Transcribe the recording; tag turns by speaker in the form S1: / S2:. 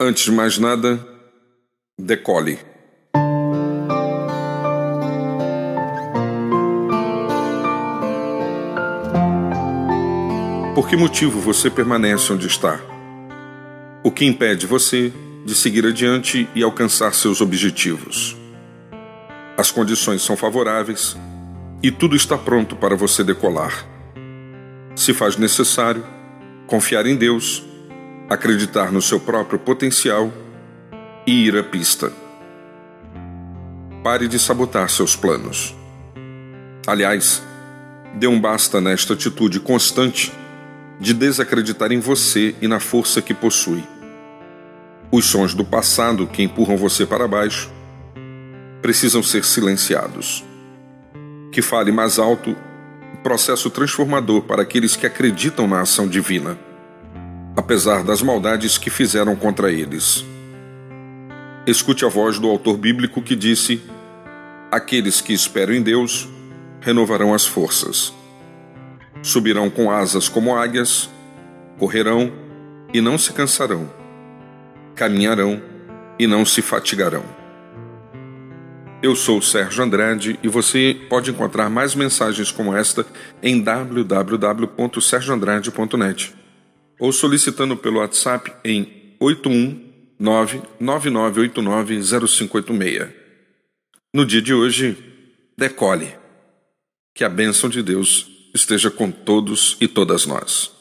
S1: Antes de mais nada, decole. Por que motivo você permanece onde está? O que impede você de seguir adiante e alcançar seus objetivos? As condições são favoráveis e tudo está pronto para você decolar. Se faz necessário, confiar em Deus, acreditar no seu próprio potencial e ir à pista. Pare de sabotar seus planos. Aliás, dê um basta nesta atitude constante de desacreditar em você e na força que possui. Os sons do passado que empurram você para baixo precisam ser silenciados. Que fale mais alto processo transformador para aqueles que acreditam na ação divina, apesar das maldades que fizeram contra eles. Escute a voz do autor bíblico que disse: Aqueles que esperam em Deus renovarão as forças. Subirão com asas como águias, correrão e não se cansarão, caminharão e não se fatigarão. Eu sou Sérgio Andrade e você pode encontrar mais mensagens como esta em www.sergioandrade.net ou solicitando pelo WhatsApp em 81999890586. No dia de hoje, decole. Que a bênção de Deus esteja com todos e todas nós.